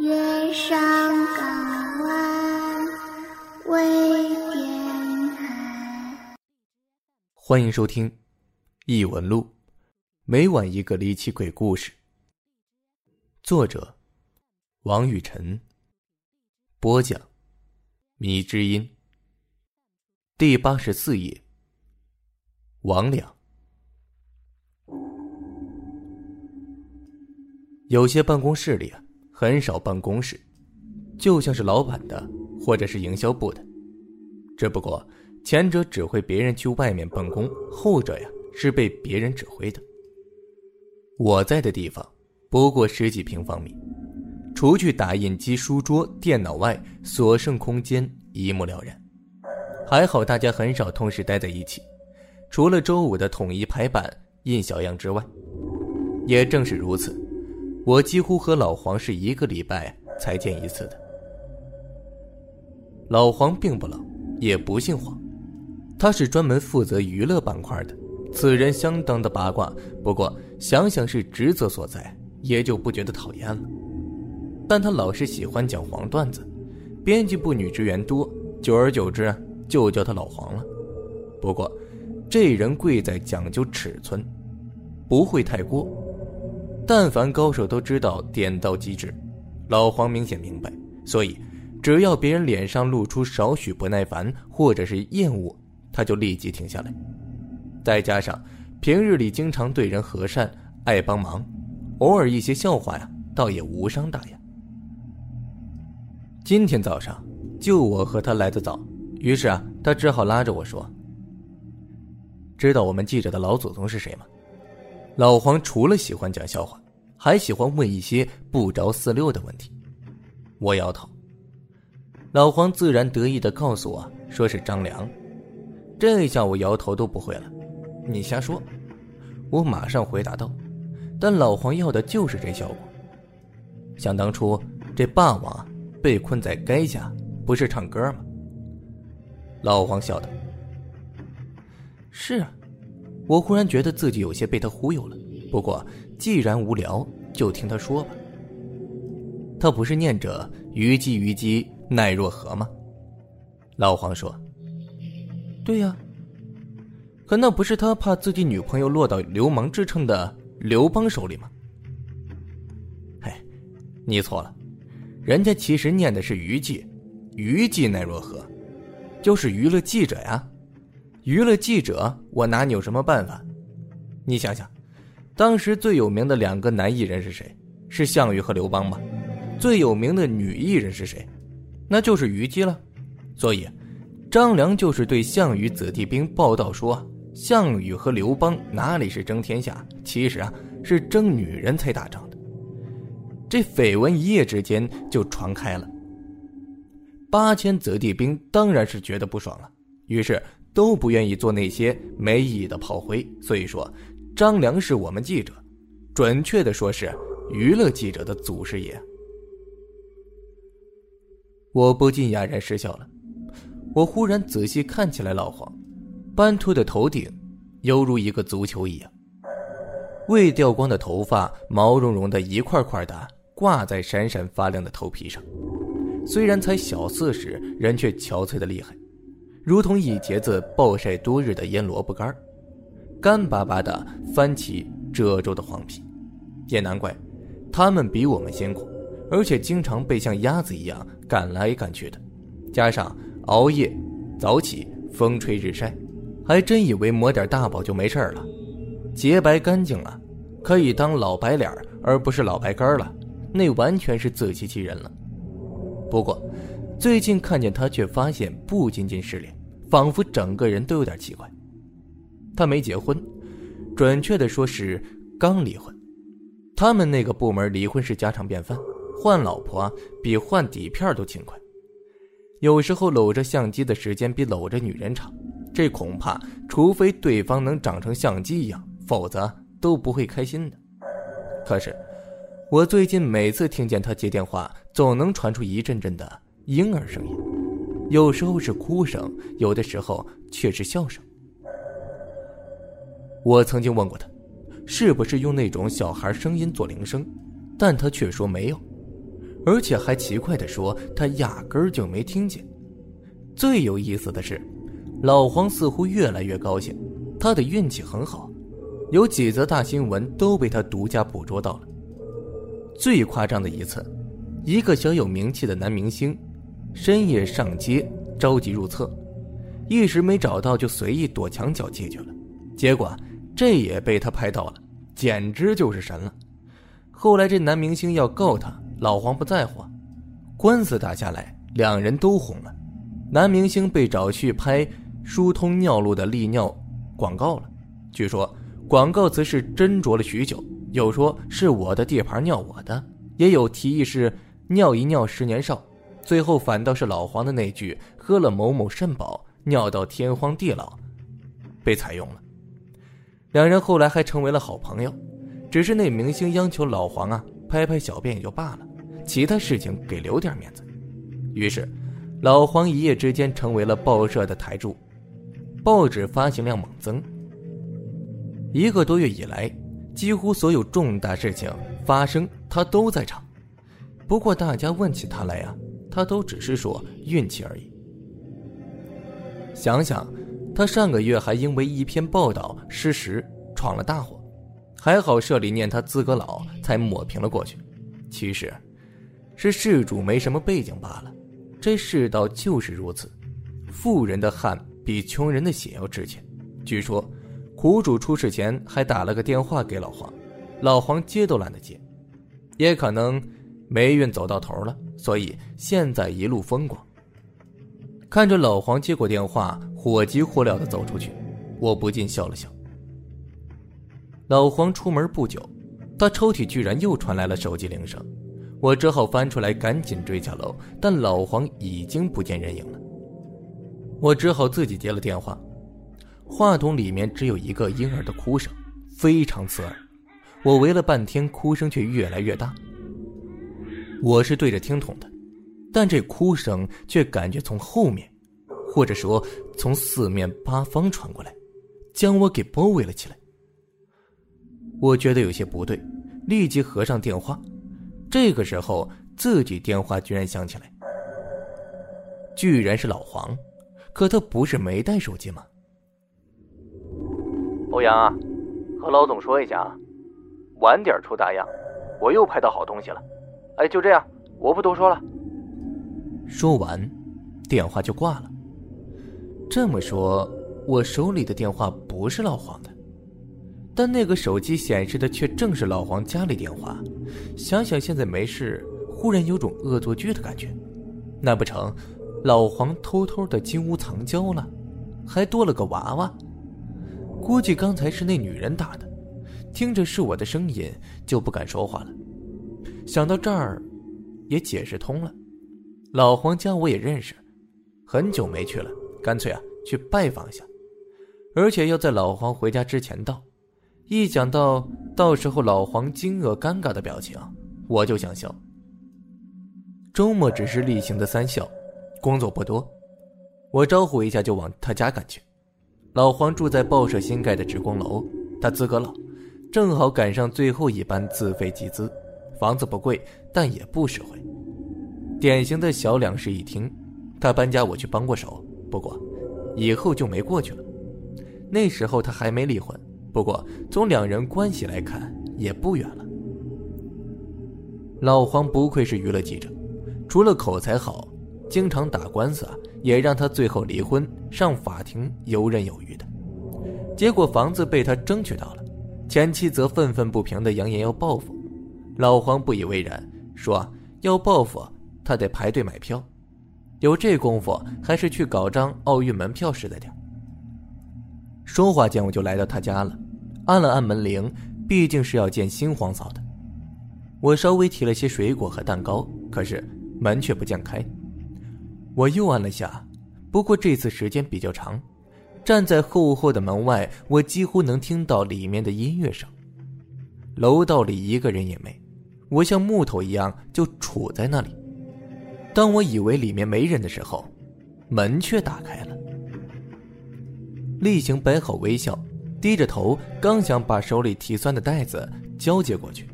月上港湾微电台。欢迎收听《异闻录》，每晚一个离奇鬼故事。作者：王雨晨。播讲：迷之音。第八十四页。王俩。有些办公室里啊，很少办公室，就像是老板的或者是营销部的。只不过前者指挥别人去外面办公，后者呀是被别人指挥的。我在的地方不过十几平方米，除去打印机、书桌、电脑外，所剩空间一目了然。还好大家很少同时待在一起，除了周五的统一排版印小样之外，也正是如此。我几乎和老黄是一个礼拜才见一次的。老黄并不老，也不姓黄，他是专门负责娱乐板块的。此人相当的八卦，不过想想是职责所在，也就不觉得讨厌了。但他老是喜欢讲黄段子，编辑部女职员多，久而久之就叫他老黄了。不过，这人贵在讲究尺寸，不会太过。但凡高手都知道点到即止，老黄明显明白，所以只要别人脸上露出少许不耐烦或者是厌恶，他就立即停下来。再加上平日里经常对人和善，爱帮忙，偶尔一些笑话呀，倒也无伤大雅。今天早上就我和他来的早，于是啊，他只好拉着我说：“知道我们记者的老祖宗是谁吗？”老黄除了喜欢讲笑话，还喜欢问一些不着四六的问题。我摇头。老黄自然得意的告诉我，说是张良。这下我摇头都不会了。你瞎说！我马上回答道。但老黄要的就是这效果。想当初这霸王，被困在垓下，不是唱歌吗？老黄笑道：“是啊。”我忽然觉得自己有些被他忽悠了。不过既然无聊，就听他说吧。他不是念着“虞姬虞姬奈若何”吗？老黄说：“对呀。”可那不是他怕自己女朋友落到流氓之称的刘邦手里吗？嘿，你错了，人家其实念的是“虞姬”，“虞姬奈若何”，就是娱乐记者呀。娱乐记者，我拿你有什么办法？你想想，当时最有名的两个男艺人是谁？是项羽和刘邦吧？最有名的女艺人是谁？那就是虞姬了。所以，张良就是对项羽子弟兵报道说，项羽和刘邦哪里是争天下，其实啊是争女人才打仗的。这绯闻一夜之间就传开了。八千子弟兵当然是觉得不爽了，于是。都不愿意做那些没意义的炮灰，所以说，张良是我们记者，准确的说是娱乐记者的祖师爷。我不禁哑然失笑了。我忽然仔细看起来，老黄，斑秃的头顶，犹如一个足球一样，未掉光的头发毛茸茸的一块块的挂在闪闪发亮的头皮上，虽然才小四十，人却憔悴的厉害。如同一节子暴晒多日的腌萝卜干干巴巴的翻起褶皱的黄皮，也难怪，他们比我们辛苦，而且经常被像鸭子一样赶来赶去的，加上熬夜、早起、风吹日晒，还真以为抹点大宝就没事了，洁白干净了，可以当老白脸而不是老白干了，那完全是自欺欺人了。不过。最近看见他，却发现不仅仅是脸，仿佛整个人都有点奇怪。他没结婚，准确的说是刚离婚。他们那个部门离婚是家常便饭，换老婆比换底片都勤快。有时候搂着相机的时间比搂着女人长，这恐怕除非对方能长成相机一样，否则都不会开心的。可是，我最近每次听见他接电话，总能传出一阵阵的。婴儿声音，有时候是哭声，有的时候却是笑声。我曾经问过他，是不是用那种小孩声音做铃声，但他却说没有。而且还奇怪的说他压根儿就没听见。最有意思的是，老黄似乎越来越高兴，他的运气很好，有几则大新闻都被他独家捕捉到了。最夸张的一次，一个小有名气的男明星，深夜上街着急入厕，一时没找到就随意躲墙角进去了，结果这也被他拍到了，简直就是神了。后来这男明星要告他，老黄不在乎，官司打下来，两人都红了，男明星被找去拍疏通尿路的利尿广告了，据说广告词是斟酌了许久。有说是我的地盘尿我的，也有提议是尿一尿十年少，最后反倒是老黄的那句“喝了某某肾宝，尿到天荒地老”被采用了。两人后来还成为了好朋友，只是那明星央求老黄啊拍拍小便也就罢了，其他事情给留点面子。于是，老黄一夜之间成为了报社的台柱，报纸发行量猛增。一个多月以来。几乎所有重大事情发生，他都在场。不过大家问起他来呀，他都只是说运气而已。想想，他上个月还因为一篇报道失实闯了大祸，还好社里念他资格老，才抹平了过去。其实，是事主没什么背景罢了。这世道就是如此，富人的汗比穷人的血要值钱。据说。苦主出事前还打了个电话给老黄，老黄接都懒得接，也可能霉运走到头了，所以现在一路风光。看着老黄接过电话，火急火燎的走出去，我不禁笑了笑。老黄出门不久，他抽屉居然又传来了手机铃声，我只好翻出来赶紧追下楼，但老黄已经不见人影了，我只好自己接了电话。话筒里面只有一个婴儿的哭声，非常刺耳。我围了半天，哭声却越来越大。我是对着听筒的，但这哭声却感觉从后面，或者说从四面八方传过来，将我给包围了起来。我觉得有些不对，立即合上电话。这个时候，自己电话居然响起来，居然是老黄，可他不是没带手机吗？欧阳啊，和老总说一下啊，晚点出大样，我又拍到好东西了。哎，就这样，我不多说了。说完，电话就挂了。这么说，我手里的电话不是老黄的，但那个手机显示的却正是老黄家里电话。想想现在没事，忽然有种恶作剧的感觉。难不成老黄偷偷的金屋藏娇了，还多了个娃娃？估计刚才是那女人打的，听着是我的声音就不敢说话了。想到这儿，也解释通了。老黄家我也认识，很久没去了，干脆啊去拜访一下。而且要在老黄回家之前到。一想到到时候老黄惊愕尴尬的表情，我就想笑。周末只是例行的三校，工作不多，我招呼一下就往他家赶去。老黄住在报社新盖的职工楼，他资格老，正好赶上最后一班自费集资，房子不贵，但也不实惠，典型的小两室一厅。他搬家我去帮过手，不过以后就没过去了。那时候他还没离婚，不过从两人关系来看也不远了。老黄不愧是娱乐记者，除了口才好，经常打官司啊。也让他最后离婚，上法庭游刃有余的。结果房子被他争取到了，前妻则愤愤不平的扬言要报复。老黄不以为然，说要报复他得排队买票，有这功夫还是去搞张奥运门票实在点。说话间我就来到他家了，按了按门铃，毕竟是要见新皇嫂的。我稍微提了些水果和蛋糕，可是门却不见开。我又按了下，不过这次时间比较长。站在厚厚的门外，我几乎能听到里面的音乐声。楼道里一个人也没，我像木头一样就杵在那里。当我以为里面没人的时候，门却打开了。厉行摆好微笑，低着头，刚想把手里提酸的袋子交接过去，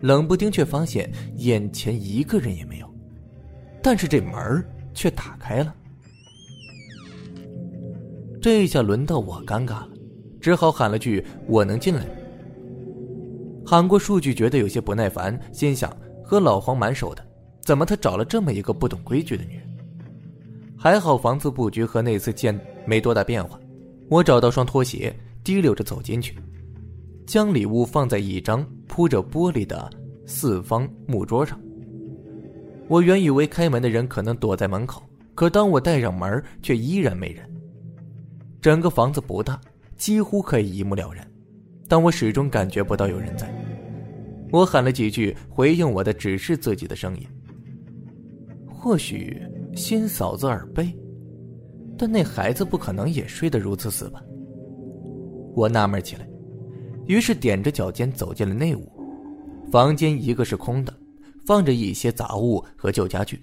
冷不丁却发现眼前一个人也没有，但是这门却打开了。这下轮到我尴尬了，只好喊了句：“我能进来吗？”喊过数据，觉得有些不耐烦，心想和老黄蛮熟的，怎么他找了这么一个不懂规矩的女人？还好房子布局和那次见没多大变化。我找到双拖鞋，提溜着走进去，将礼物放在一张铺着玻璃的四方木桌上。我原以为开门的人可能躲在门口，可当我带上门，却依然没人。整个房子不大，几乎可以一目了然，但我始终感觉不到有人在。我喊了几句回应我的，只是自己的声音。或许新嫂子耳背。但那孩子不可能也睡得如此死吧？我纳闷起来，于是踮着脚尖走进了内屋。房间一个是空的，放着一些杂物和旧家具；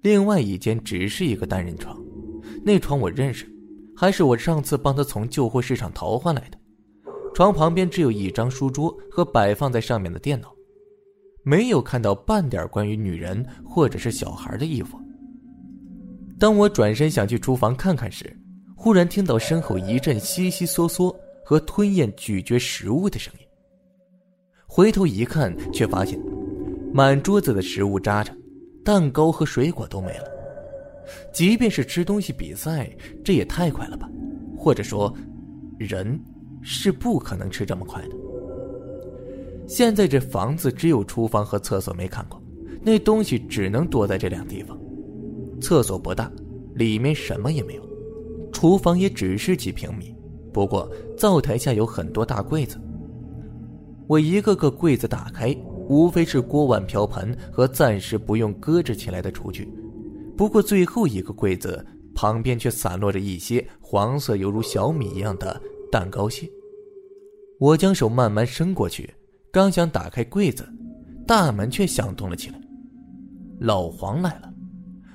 另外一间只是一个单人床，那床我认识，还是我上次帮他从旧货市场淘换来的。床旁边只有一张书桌和摆放在上面的电脑，没有看到半点关于女人或者是小孩的衣服。当我转身想去厨房看看时，忽然听到身后一阵悉悉嗦嗦和吞咽咀嚼食物的声音。回头一看，却发现满桌子的食物渣渣、蛋糕和水果都没了。即便是吃东西比赛，这也太快了吧？或者说，人是不可能吃这么快的。现在这房子只有厨房和厕所没看过，那东西只能躲在这两地方。厕所不大，里面什么也没有；厨房也只是几平米，不过灶台下有很多大柜子。我一个个柜子打开，无非是锅碗瓢盆和暂时不用搁置起来的厨具。不过最后一个柜子旁边却散落着一些黄色犹如小米一样的蛋糕屑。我将手慢慢伸过去，刚想打开柜子，大门却响动了起来。老黄来了。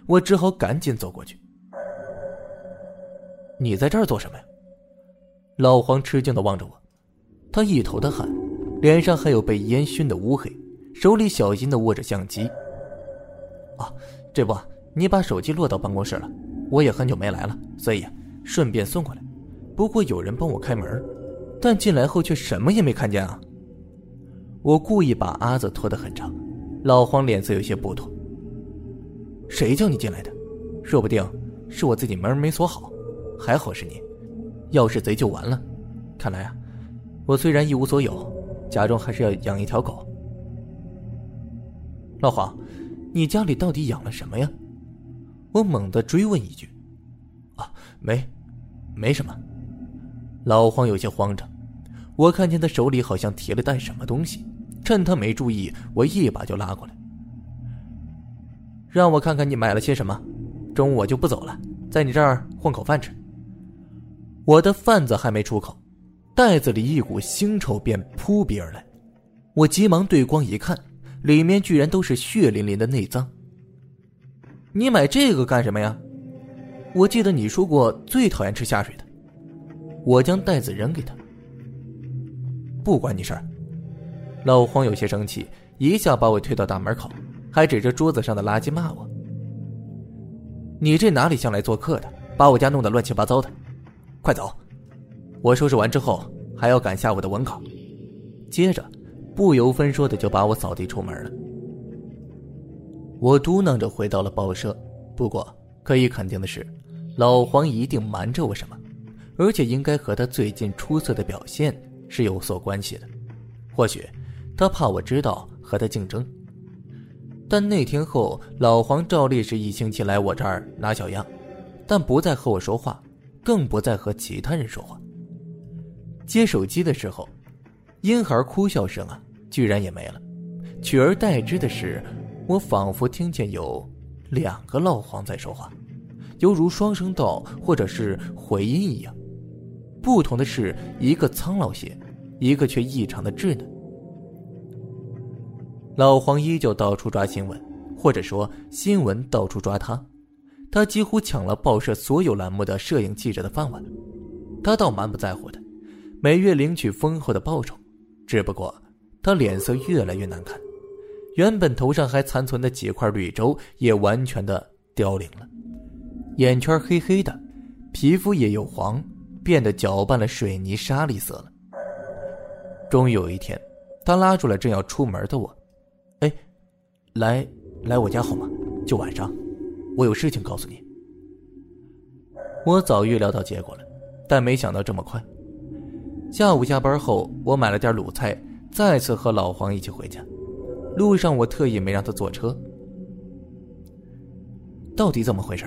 我只好赶紧走过去。你在这儿做什么呀？老黄吃惊的望着我，他一头的汗，脸上还有被烟熏的乌黑，手里小心的握着相机。啊，这不，你把手机落到办公室了，我也很久没来了，所以顺便送过来。不过有人帮我开门，但进来后却什么也没看见啊。我故意把阿子拖得很长，老黄脸色有些不妥。谁叫你进来的？说不定是我自己门没锁好，还好是你，要是贼就完了。看来啊，我虽然一无所有，家中还是要养一条狗。老黄，你家里到底养了什么呀？我猛地追问一句。啊，没，没什么。老黄有些慌张，我看见他手里好像提了袋什么东西，趁他没注意，我一把就拉过来。让我看看你买了些什么，中午我就不走了，在你这儿混口饭吃。我的饭子还没出口，袋子里一股腥臭便扑鼻而来，我急忙对光一看，里面居然都是血淋淋的内脏。你买这个干什么呀？我记得你说过最讨厌吃下水的。我将袋子扔给他，不关你事儿。老黄有些生气，一下把我推到大门口。还指着桌子上的垃圾骂我：“你这哪里像来做客的？把我家弄得乱七八糟的！快走！我收拾完之后还要赶下午的文考。”接着，不由分说的就把我扫地出门了。我嘟囔着回到了报社。不过，可以肯定的是，老黄一定瞒着我什么，而且应该和他最近出色的表现是有所关系的。或许，他怕我知道和他竞争。但那天后，老黄照例是一星期来我这儿拿小样，但不再和我说话，更不再和其他人说话。接手机的时候，婴孩哭笑声啊，居然也没了，取而代之的是，我仿佛听见有两个老黄在说话，犹如双声道或者是回音一样。不同的是，一个苍老些，一个却异常的稚嫩。老黄依旧到处抓新闻，或者说新闻到处抓他。他几乎抢了报社所有栏目的摄影记者的饭碗。他倒蛮不在乎的，每月领取丰厚的报酬。只不过他脸色越来越难看，原本头上还残存的几块绿洲也完全的凋零了，眼圈黑黑的，皮肤也有黄，变得搅拌了水泥沙粒色了。终于有一天，他拉住了正要出门的我，哎，来来我家好吗？就晚上，我有事情告诉你。我早预料到结果了，但没想到这么快。下午下班后，我买了点卤菜，再次和老黄一起回家。路上，我特意没让他坐车。到底怎么回事？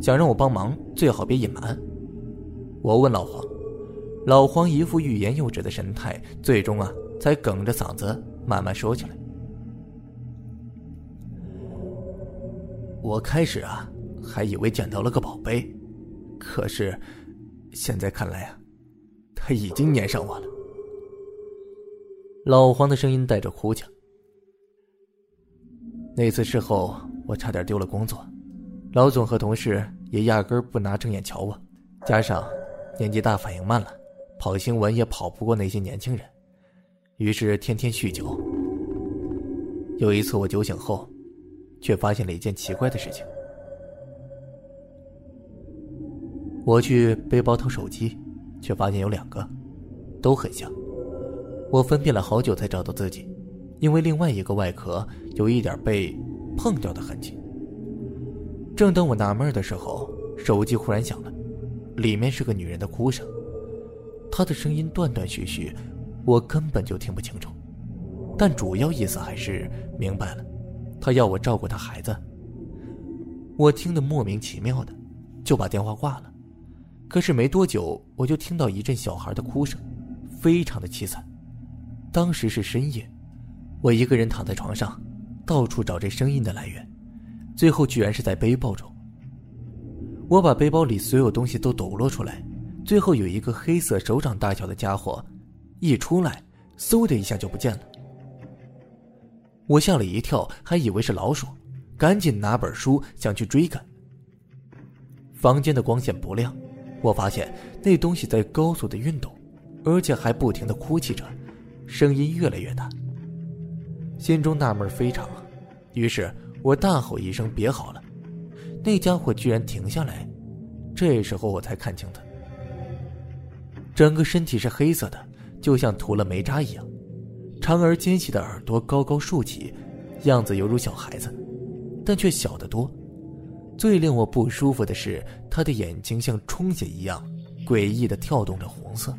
想让我帮忙，最好别隐瞒。我问老黄，老黄一副欲言又止的神态，最终啊，才哽着嗓子慢慢说起来。我开始啊，还以为捡到了个宝贝，可是，现在看来啊，他已经粘上我了。老黄的声音带着哭腔。那次事后，我差点丢了工作，老总和同事也压根不拿正眼瞧我，加上年纪大反应慢了，跑新闻也跑不过那些年轻人，于是天天酗酒。有一次我酒醒后，却发现了一件奇怪的事情。我去背包掏手机，却发现有两个，都很像。我分辨了好久才找到自己。因为另外一个外壳有一点被碰掉的痕迹。正当我纳闷的时候，手机忽然响了，里面是个女人的哭声，她的声音断断续续，我根本就听不清楚，但主要意思还是明白了，她要我照顾她孩子。我听得莫名其妙的，就把电话挂了。可是没多久，我就听到一阵小孩的哭声，非常的凄惨。当时是深夜。我一个人躺在床上，到处找这声音的来源，最后居然是在背包中。我把背包里所有东西都抖落出来，最后有一个黑色手掌大小的家伙，一出来，嗖的一下就不见了。我吓了一跳，还以为是老鼠，赶紧拿本书想去追赶。房间的光线不亮，我发现那东西在高速的运动，而且还不停的哭泣着，声音越来越大。心中纳闷非常，于是我大吼一声：“别好了！”那家伙居然停下来。这时候我才看清他，整个身体是黑色的，就像涂了煤渣一样，长而尖细的耳朵高高竖起，样子犹如小孩子，但却小得多。最令我不舒服的是，他的眼睛像充血一样，诡异的跳动着红色。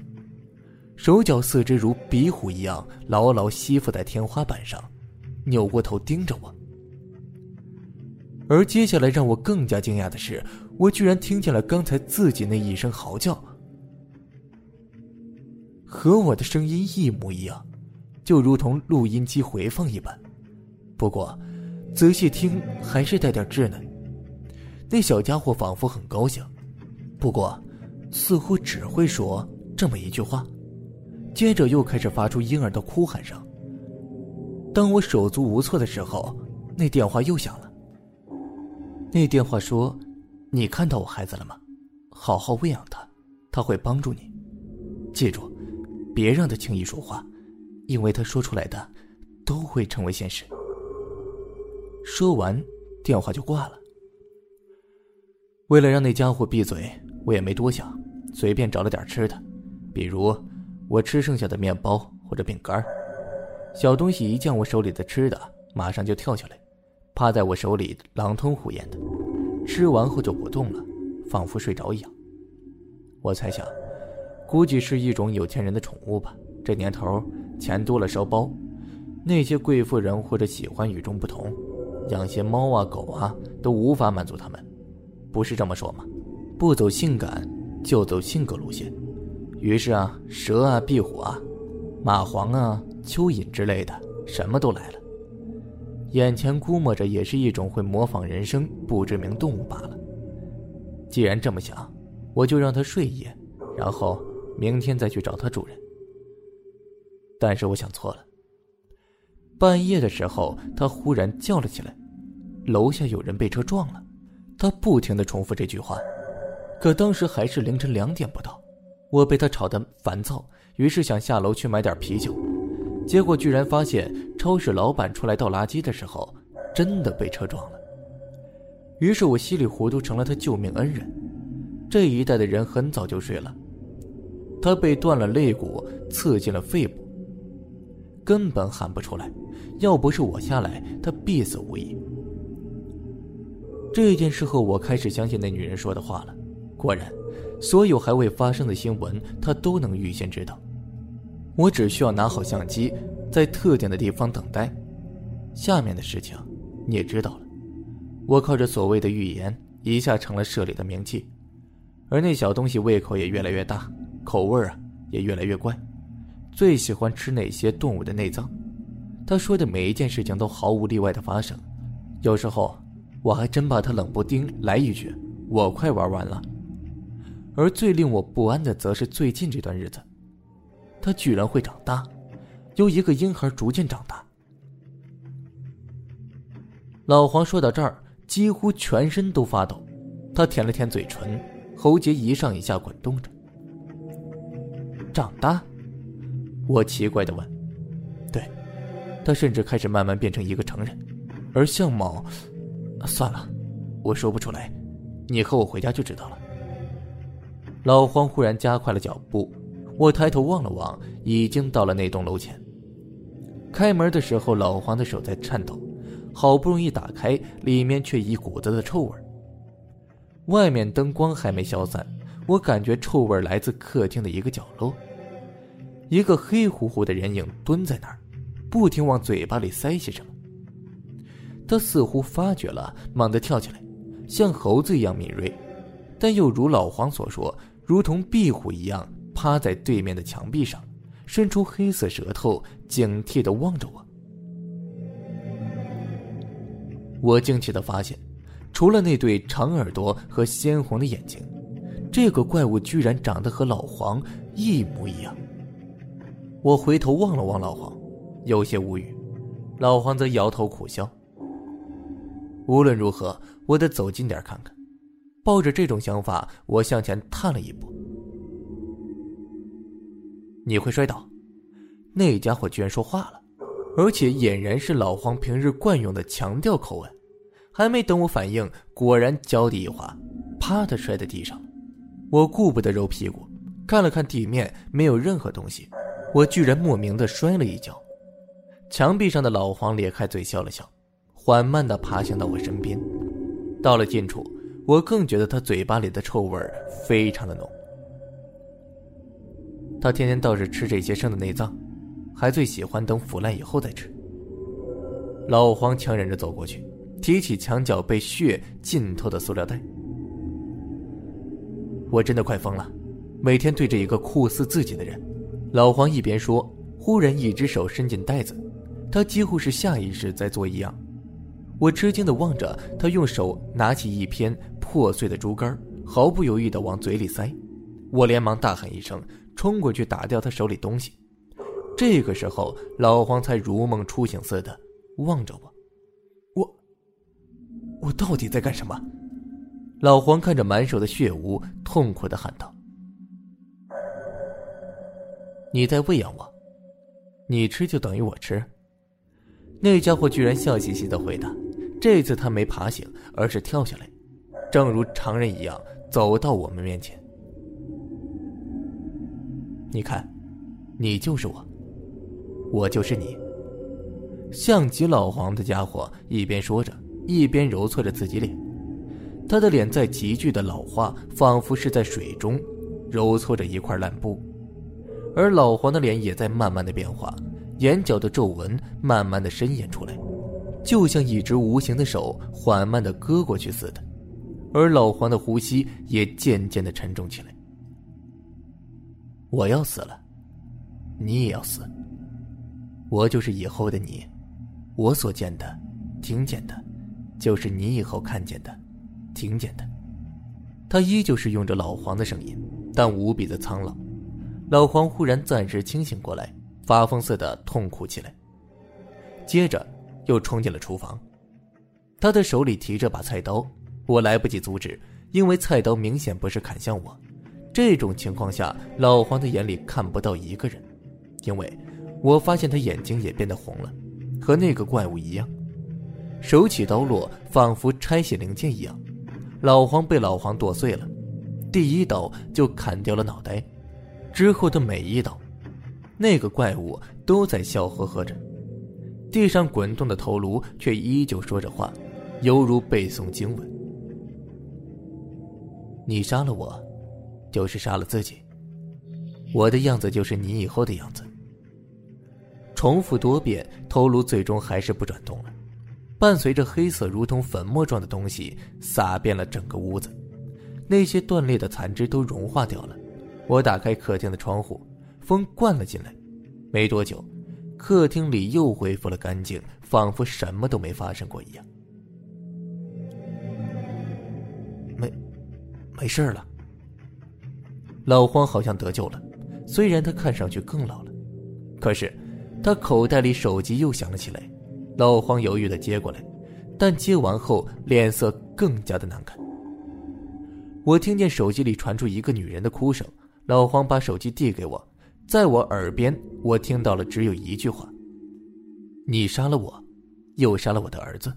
手脚四肢如壁虎一样牢牢吸附在天花板上，扭过头盯着我。而接下来让我更加惊讶的是，我居然听见了刚才自己那一声嚎叫，和我的声音一模一样，就如同录音机回放一般。不过，仔细听还是带点稚嫩。那小家伙仿佛很高兴，不过，似乎只会说这么一句话。接着又开始发出婴儿的哭喊声。当我手足无措的时候，那电话又响了。那电话说：“你看到我孩子了吗？好好喂养他，他会帮助你。记住，别让他轻易说话，因为他说出来的都会成为现实。”说完，电话就挂了。为了让那家伙闭嘴，我也没多想，随便找了点吃的，比如……我吃剩下的面包或者饼干，小东西一见我手里的吃的，马上就跳下来，趴在我手里狼吞虎咽的，吃完后就不动了，仿佛睡着一样。我猜想，估计是一种有钱人的宠物吧。这年头钱多了烧包，那些贵妇人或者喜欢与众不同，养些猫啊狗啊都无法满足他们，不是这么说吗？不走性感，就走性格路线。于是啊，蛇啊、壁虎啊、蚂蟥啊、蚯蚓之类的，什么都来了。眼前估摸着也是一种会模仿人声不知名动物罢了。既然这么想，我就让它睡一夜，然后明天再去找它主人。但是我想错了。半夜的时候，它忽然叫了起来：“楼下有人被车撞了。”它不停的重复这句话，可当时还是凌晨两点不到。我被他吵得烦躁，于是想下楼去买点啤酒。结果居然发现超市老板出来倒垃圾的时候，真的被车撞了。于是我稀里糊涂成了他救命恩人。这一带的人很早就睡了。他被断了肋骨，刺进了肺部，根本喊不出来。要不是我下来，他必死无疑。这件事后，我开始相信那女人说的话了。果然，所有还未发生的新闻，她都能预先知道。我只需要拿好相机，在特定的地方等待。下面的事情你也知道了。我靠着所谓的预言，一下成了社里的名气，而那小东西胃口也越来越大，口味啊也越来越怪，最喜欢吃那些动物的内脏。他说的每一件事情都毫无例外的发生，有时候我还真怕他冷不丁来一句“我快玩完了”。而最令我不安的，则是最近这段日子，他居然会长大，由一个婴孩逐渐长大。老黄说到这儿，几乎全身都发抖，他舔了舔嘴唇，喉结一上一下滚动着。长大？我奇怪的问。对他甚至开始慢慢变成一个成人，而相貌……算了，我说不出来，你和我回家就知道了。老黄忽然加快了脚步，我抬头望了望，已经到了那栋楼前。开门的时候，老黄的手在颤抖，好不容易打开，里面却一股子的臭味。外面灯光还没消散，我感觉臭味来自客厅的一个角落，一个黑乎乎的人影蹲在那儿。不停往嘴巴里塞些什么，他似乎发觉了，猛地跳起来，像猴子一样敏锐，但又如老黄所说，如同壁虎一样趴在对面的墙壁上，伸出黑色舌头，警惕的望着我。我惊奇的发现，除了那对长耳朵和鲜红的眼睛，这个怪物居然长得和老黄一模一样。我回头望了望老黄。有些无语，老黄则摇头苦笑。无论如何，我得走近点看看。抱着这种想法，我向前踏了一步。你会摔倒？那家伙居然说话了，而且俨然是老黄平日惯用的强调口吻。还没等我反应，果然脚底一滑，啪的摔在地上。我顾不得揉屁股，看了看地面，没有任何东西。我居然莫名的摔了一跤。墙壁上的老黄咧开嘴笑了笑，缓慢地爬行到我身边。到了近处，我更觉得他嘴巴里的臭味非常的浓。他天天倒是吃这些剩的内脏，还最喜欢等腐烂以后再吃。老黄强忍着走过去，提起墙角被血浸透的塑料袋。我真的快疯了，每天对着一个酷似自己的人。老黄一边说，忽然一只手伸进袋子。他几乎是下意识在做一样，我吃惊的望着他，用手拿起一片破碎的竹竿，毫不犹豫的往嘴里塞。我连忙大喊一声，冲过去打掉他手里东西。这个时候，老黄才如梦初醒似的望着我。我，我到底在干什么？老黄看着满手的血污，痛苦的喊道：“你在喂养我，你吃就等于我吃。”那家伙居然笑嘻嘻的回答：“这次他没爬醒，而是跳下来，正如常人一样走到我们面前。你看，你就是我，我就是你。”像极老黄的家伙一边说着，一边揉搓着自己脸。他的脸在急剧的老化，仿佛是在水中揉搓着一块烂布，而老黄的脸也在慢慢的变化。眼角的皱纹慢慢的伸延出来，就像一只无形的手缓慢的割过去似的，而老黄的呼吸也渐渐的沉重起来。我要死了，你也要死。我就是以后的你，我所见的、听见的，就是你以后看见的、听见的。他依旧是用着老黄的声音，但无比的苍老。老黄忽然暂时清醒过来。发疯似的痛哭起来，接着又冲进了厨房。他的手里提着把菜刀，我来不及阻止，因为菜刀明显不是砍向我。这种情况下，老黄的眼里看不到一个人，因为我发现他眼睛也变得红了，和那个怪物一样。手起刀落，仿佛拆卸零件一样。老黄被老黄剁碎了，第一刀就砍掉了脑袋，之后的每一刀，那个怪物都在笑呵呵着。地上滚动的头颅却依旧说着话，犹如背诵经文。你杀了我，就是杀了自己。我的样子就是你以后的样子。重复多遍，头颅最终还是不转动了。伴随着黑色如同粉末状的东西洒遍了整个屋子，那些断裂的残肢都融化掉了。我打开客厅的窗户，风灌了进来。没多久，客厅里又恢复了干净，仿佛什么都没发生过一样。没，没事了。老黄好像得救了，虽然他看上去更老了，可是他口袋里手机又响了起来。老黄犹豫的接过来，但接完后脸色更加的难看。我听见手机里传出一个女人的哭声，老黄把手机递给我，在我耳边，我听到了只有一句话：“你杀了我，又杀了我的儿子。”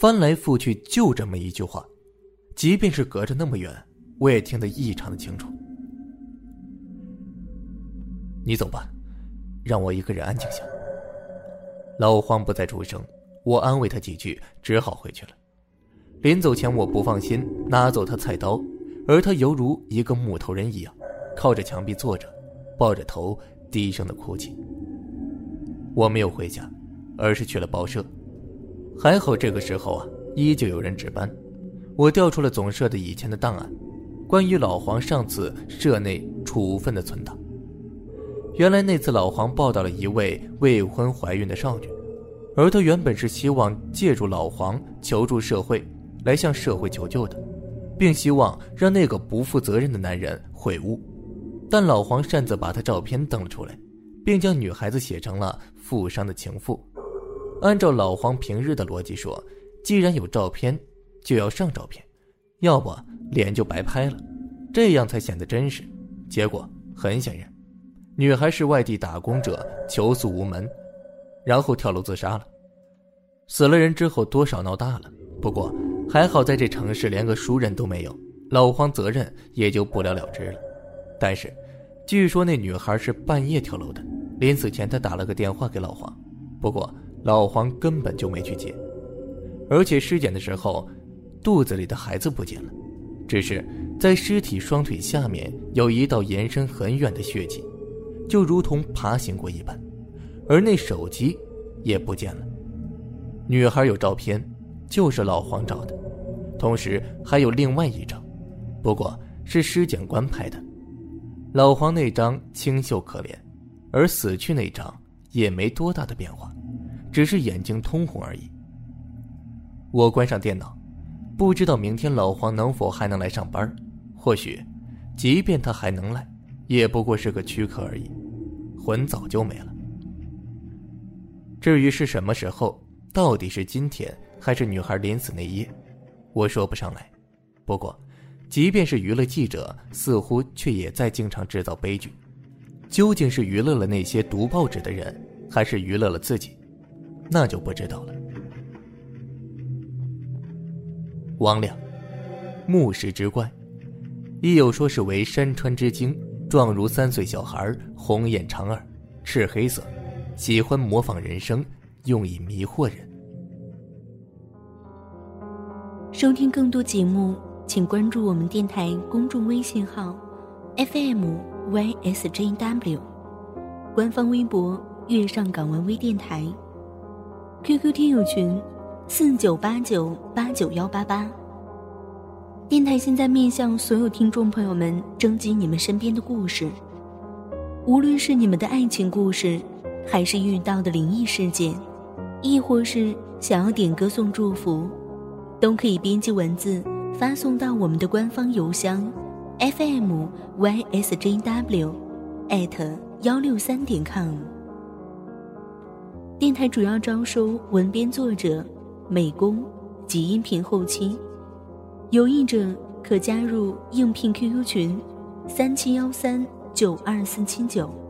翻来覆去就这么一句话，即便是隔着那么远，我也听得异常的清楚。你走吧，让我一个人安静下。老黄不再出声，我安慰他几句，只好回去了。临走前，我不放心拿走他菜刀，而他犹如一个木头人一样，靠着墙壁坐着，抱着头低声的哭泣。我没有回家，而是去了报社。还好这个时候啊，依旧有人值班。我调出了总社的以前的档案，关于老黄上次社内处分的存档。原来那次老黄抱到了一位未婚怀孕的少女，而他原本是希望借助老黄求助社会，来向社会求救的，并希望让那个不负责任的男人悔悟。但老黄擅自把他照片登了出来，并将女孩子写成了富商的情妇。按照老黄平日的逻辑说，既然有照片，就要上照片，要不脸就白拍了，这样才显得真实。结果很显然。女孩是外地打工者，求诉无门，然后跳楼自杀了。死了人之后，多少闹大了。不过还好，在这城市连个熟人都没有，老黄责任也就不了了之了。但是，据说那女孩是半夜跳楼的，临死前她打了个电话给老黄，不过老黄根本就没去接。而且尸检的时候，肚子里的孩子不见了，只是在尸体双腿下面有一道延伸很远的血迹。就如同爬行过一般，而那手机也不见了。女孩有照片，就是老黄照的，同时还有另外一张，不过是尸检官拍的。老黄那张清秀可怜，而死去那张也没多大的变化，只是眼睛通红而已。我关上电脑，不知道明天老黄能否还能来上班，或许，即便他还能来。也不过是个躯壳而已，魂早就没了。至于是什么时候，到底是今天还是女孩临死那夜，我说不上来。不过，即便是娱乐记者，似乎却也在经常制造悲剧。究竟是娱乐了那些读报纸的人，还是娱乐了自己，那就不知道了。王亮，木石之怪，亦有说是为山川之精。状如三岁小孩，红眼长耳，赤黑色，喜欢模仿人声，用以迷惑人。收听更多节目，请关注我们电台公众微信号 FMYSJW，官方微博“月上港湾微电台 ”，QQ 听友群四九八九八九幺八八。电台现在面向所有听众朋友们征集你们身边的故事，无论是你们的爱情故事，还是遇到的灵异事件，亦或是想要点歌送祝福，都可以编辑文字发送到我们的官方邮箱 fm ysjw at 幺六三点 com。电台主要招收文编作者、美工及音频后期。有意者可加入应聘 QQ 群：三七幺三九二四七九。